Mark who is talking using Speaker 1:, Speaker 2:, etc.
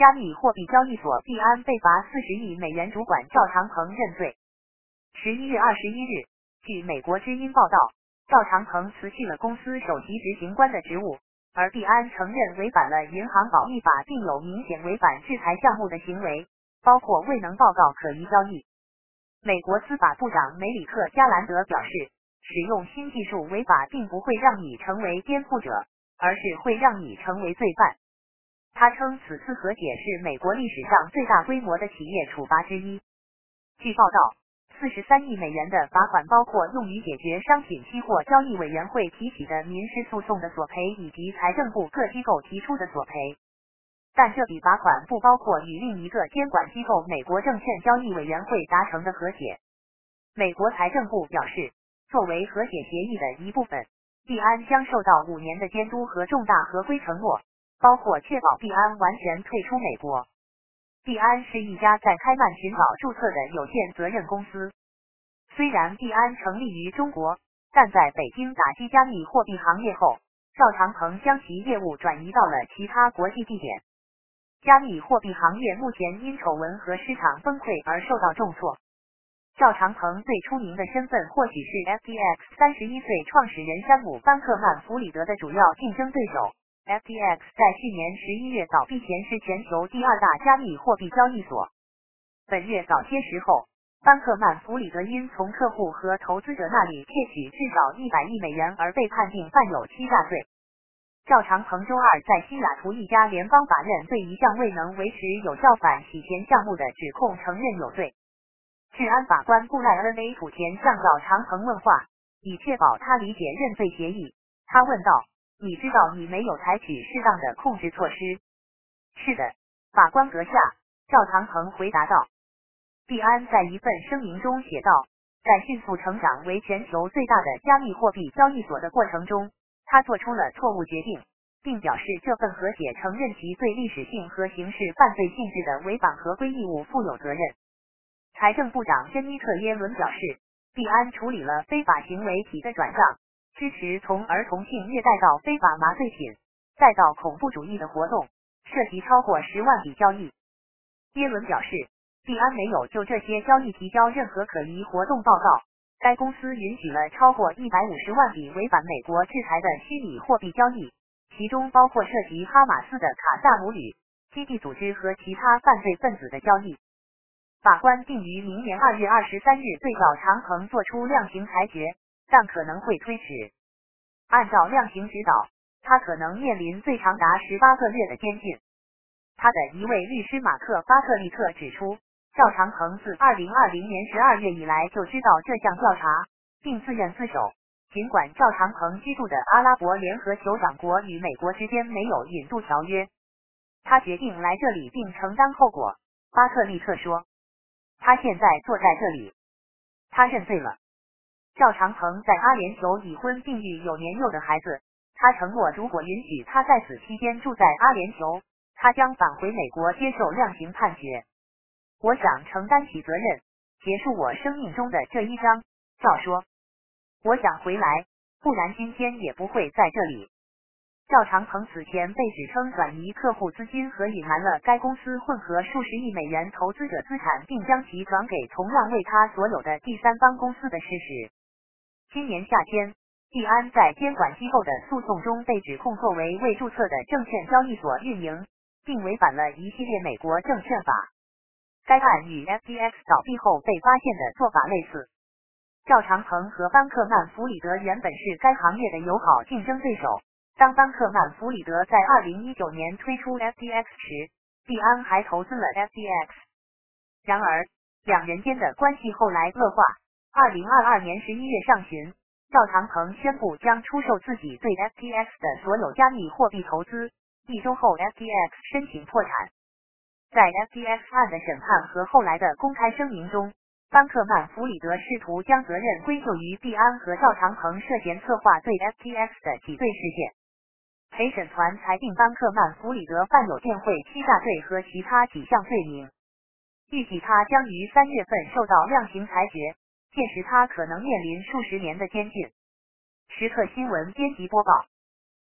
Speaker 1: 加密货币交易所币安被罚四十亿美元，主管赵长鹏认罪。十一月二十一日，据美国之音报道，赵长鹏辞去了公司首席执行官的职务，而币安承认违反了银行保密法，并有明显违反制裁项目的行为，包括未能报告可疑交易。美国司法部长梅里克·加兰德表示，使用新技术违法，并不会让你成为颠覆者，而是会让你成为罪犯。他称，此次和解是美国历史上最大规模的企业处罚之一。据报道，四十三亿美元的罚款包括用于解决商品期货交易委员会提起的民事诉讼的索赔，以及财政部各机构提出的索赔。但这笔罚款不包括与另一个监管机构美国证券交易委员会达成的和解。美国财政部表示，作为和解协议的一部分，币安将受到五年的监督和重大合规承诺，包括确保币安完全退出美国。币安是一家在开曼群岛注册的有限责任公司。虽然币安成立于中国，但在北京打击加密货币行业后，赵长鹏将其业务转移到了其他国际地点。加密货币行业目前因丑闻和市场崩溃而受到重挫。赵长鹏最出名的身份或许是 FTX 三十一岁创始人山姆·班克曼弗里德的主要竞争对手。FTX 在去年十一月倒闭前是全球第二大加密货币交易所。本月早些时候，班克曼弗里德因从客户和投资者那里窃取至少一百亿美元而被判定犯有欺诈罪。赵长鹏周二在西雅图一家联邦法院对一项未能维持有效反洗钱项目的指控承认有罪。治安法官布赖恩 ·A· 普田向赵长鹏问话，以确保他理解认罪协议。他问道：“你知道你没有采取适当的控制措施？”“是的，法官阁下。”赵长鹏回答道。币安在一份声明中写道：“在迅速成长为全球最大的加密货币交易所的过程中。”他做出了错误决定，并表示这份和解承认其对历史性和刑事犯罪性质的违反合规义务负有责任。财政部长珍妮特·耶伦表示，币安处理了非法行为体的转账，支持从儿童性虐待到非法麻醉品，再到恐怖主义的活动，涉及超过十万笔交易。耶伦表示，币安没有就这些交易提交任何可疑活动报告。该公司允许了超过一百五十万笔违反美国制裁的虚拟货币交易，其中包括涉及哈马斯的卡萨姆旅基地组织和其他犯罪分子的交易。法官定于明年二月二十三日对赵长恒作出量刑裁决，但可能会推迟。按照量刑指导，他可能面临最长达十八个月的监禁。他的一位律师马克·巴特利特指出。赵长鹏自二零二零年十二月以来就知道这项调查，并自愿自首。尽管赵长鹏居住的阿拉伯联合酋长国与美国之间没有引渡条约，他决定来这里并承担后果。巴特利特说：“他现在坐在这里，他认罪了。”赵长鹏在阿联酋已婚并育有年幼的孩子，他承诺如果允许他在此期间住在阿联酋，他将返回美国接受量刑判决。我想承担起责任，结束我生命中的这一章。赵说：“我想回来，不然今天也不会在这里。”赵长鹏此前被指称转移客户资金和隐瞒了该公司混合数十亿美元投资者资产，并将其转给同样为他所有的第三方公司的事实。今年夏天，币安在监管机构的诉讼中被指控作为未注册的证券交易所运营，并违反了一系列美国证券法。该案与 FTX 倒闭后被发现的做法类似。赵长鹏和班克曼弗里德原本是该行业的友好竞争对手。当班克曼弗里德在2019年推出 FTX 时，币安还投资了 FTX。然而，两人间的关系后来恶化。2022年11月上旬，赵长鹏宣布将出售自己对 FTX 的所有加密货币投资。一周后，FTX 申请破产。在 FTX 案的审判和后来的公开声明中，班克曼弗里德试图将责任归咎于币安和赵长鹏涉嫌策划对 FTX 的挤兑事件。陪审团裁定班克曼弗里德犯有电汇欺诈罪和其他几项罪名，预计他将于三月份受到量刑裁决，届时他可能面临数十年的监禁。时刻新闻编辑播报。